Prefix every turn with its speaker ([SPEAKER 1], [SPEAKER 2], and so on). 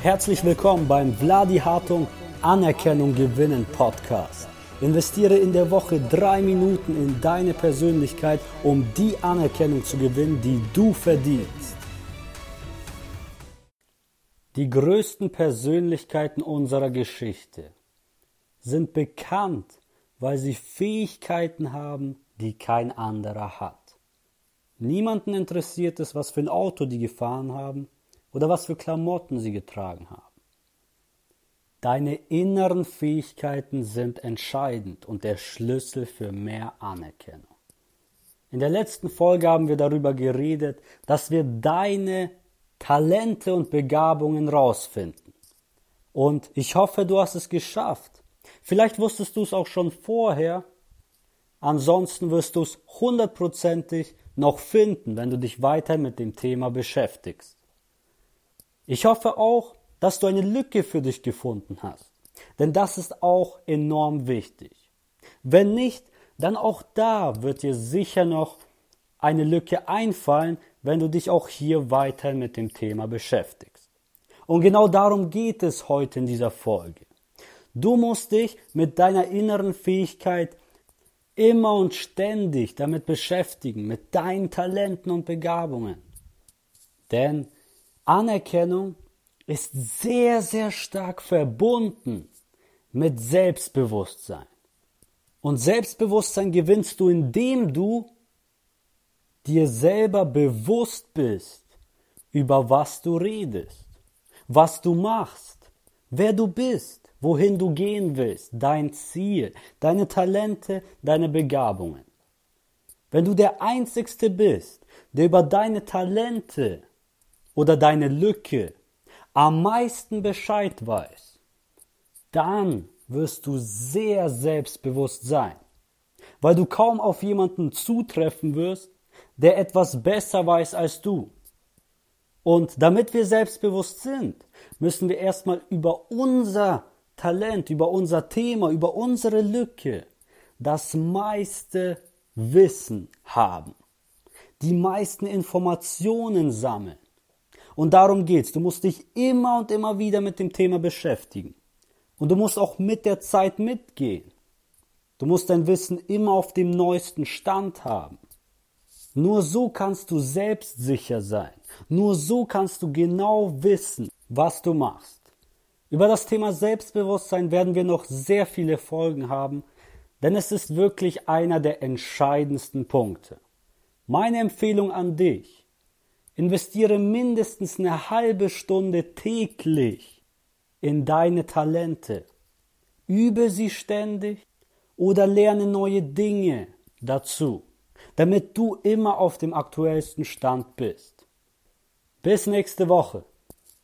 [SPEAKER 1] Herzlich willkommen beim Vladi Hartung Anerkennung gewinnen Podcast. Investiere in der Woche drei Minuten in deine Persönlichkeit, um die Anerkennung zu gewinnen, die du verdienst. Die größten Persönlichkeiten unserer Geschichte sind bekannt, weil sie Fähigkeiten haben, die kein anderer hat. Niemanden interessiert es, was für ein Auto die gefahren haben oder was für Klamotten sie getragen haben. Deine inneren Fähigkeiten sind entscheidend und der Schlüssel für mehr Anerkennung. In der letzten Folge haben wir darüber geredet, dass wir deine Talente und Begabungen rausfinden. Und ich hoffe, du hast es geschafft. Vielleicht wusstest du es auch schon vorher. Ansonsten wirst du es hundertprozentig noch finden, wenn du dich weiter mit dem Thema beschäftigst. Ich hoffe auch, dass du eine Lücke für dich gefunden hast. Denn das ist auch enorm wichtig. Wenn nicht, dann auch da wird dir sicher noch eine Lücke einfallen, wenn du dich auch hier weiter mit dem Thema beschäftigst. Und genau darum geht es heute in dieser Folge. Du musst dich mit deiner inneren Fähigkeit immer und ständig damit beschäftigen, mit deinen Talenten und Begabungen. Denn Anerkennung ist sehr, sehr stark verbunden mit Selbstbewusstsein. Und Selbstbewusstsein gewinnst du, indem du dir selber bewusst bist, über was du redest, was du machst, wer du bist, wohin du gehen willst, dein Ziel, deine Talente, deine Begabungen. Wenn du der Einzigste bist, der über deine Talente oder deine Lücke am meisten Bescheid weiß, dann wirst du sehr selbstbewusst sein, weil du kaum auf jemanden zutreffen wirst, der etwas besser weiß als du. Und damit wir selbstbewusst sind, müssen wir erstmal über unser Talent, über unser Thema, über unsere Lücke das meiste Wissen haben, die meisten Informationen sammeln und darum geht's. Du musst dich immer und immer wieder mit dem Thema beschäftigen. Und du musst auch mit der Zeit mitgehen. Du musst dein Wissen immer auf dem neuesten Stand haben. Nur so kannst du selbstsicher sein. Nur so kannst du genau wissen, was du machst. Über das Thema Selbstbewusstsein werden wir noch sehr viele Folgen haben, denn es ist wirklich einer der entscheidendsten Punkte. Meine Empfehlung an dich, Investiere mindestens eine halbe Stunde täglich in deine Talente. Übe sie ständig oder lerne neue Dinge dazu, damit du immer auf dem aktuellsten Stand bist. Bis nächste Woche.